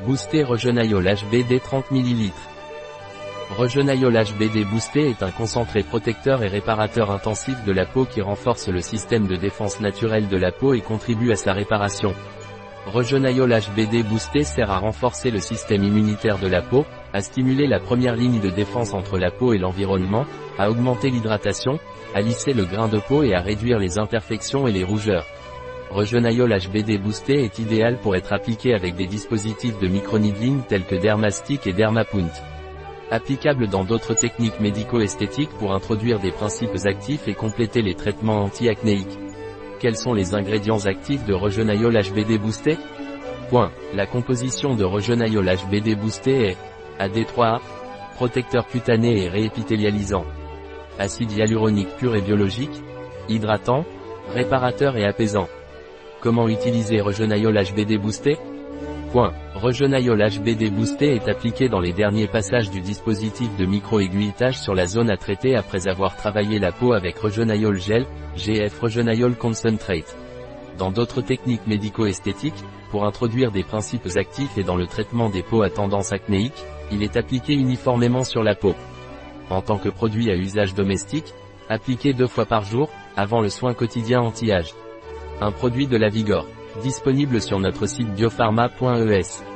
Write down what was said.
Boosté Regenaiol HBD 30 ml. Regenaiol HBD Boosté est un concentré protecteur et réparateur intensif de la peau qui renforce le système de défense naturelle de la peau et contribue à sa réparation. Regenaiol HBD Boosté sert à renforcer le système immunitaire de la peau, à stimuler la première ligne de défense entre la peau et l'environnement, à augmenter l'hydratation, à lisser le grain de peau et à réduire les imperfections et les rougeurs. Regenaiol HBD Boosté est idéal pour être appliqué avec des dispositifs de microneedling tels que Dermastic et Dermapunt. Applicable dans d'autres techniques médico-esthétiques pour introduire des principes actifs et compléter les traitements anti-acnéiques. Quels sont les ingrédients actifs de Regenaiol HBD Boosté? Point. La composition de Regenaiol HBD Boosté est AD3A, protecteur cutané et réépithélialisant. Acide hyaluronique pur et biologique, hydratant, réparateur et apaisant. Comment utiliser Regenaiol HBD Boosté Point. HBD Boosté est appliqué dans les derniers passages du dispositif de micro-aiguilletage sur la zone à traiter après avoir travaillé la peau avec Regenaiol Gel, GF Regenaiol Concentrate. Dans d'autres techniques médico-esthétiques, pour introduire des principes actifs et dans le traitement des peaux à tendance acnéique, il est appliqué uniformément sur la peau. En tant que produit à usage domestique, appliqué deux fois par jour, avant le soin quotidien anti-âge. Un produit de la Vigor. Disponible sur notre site biopharma.es.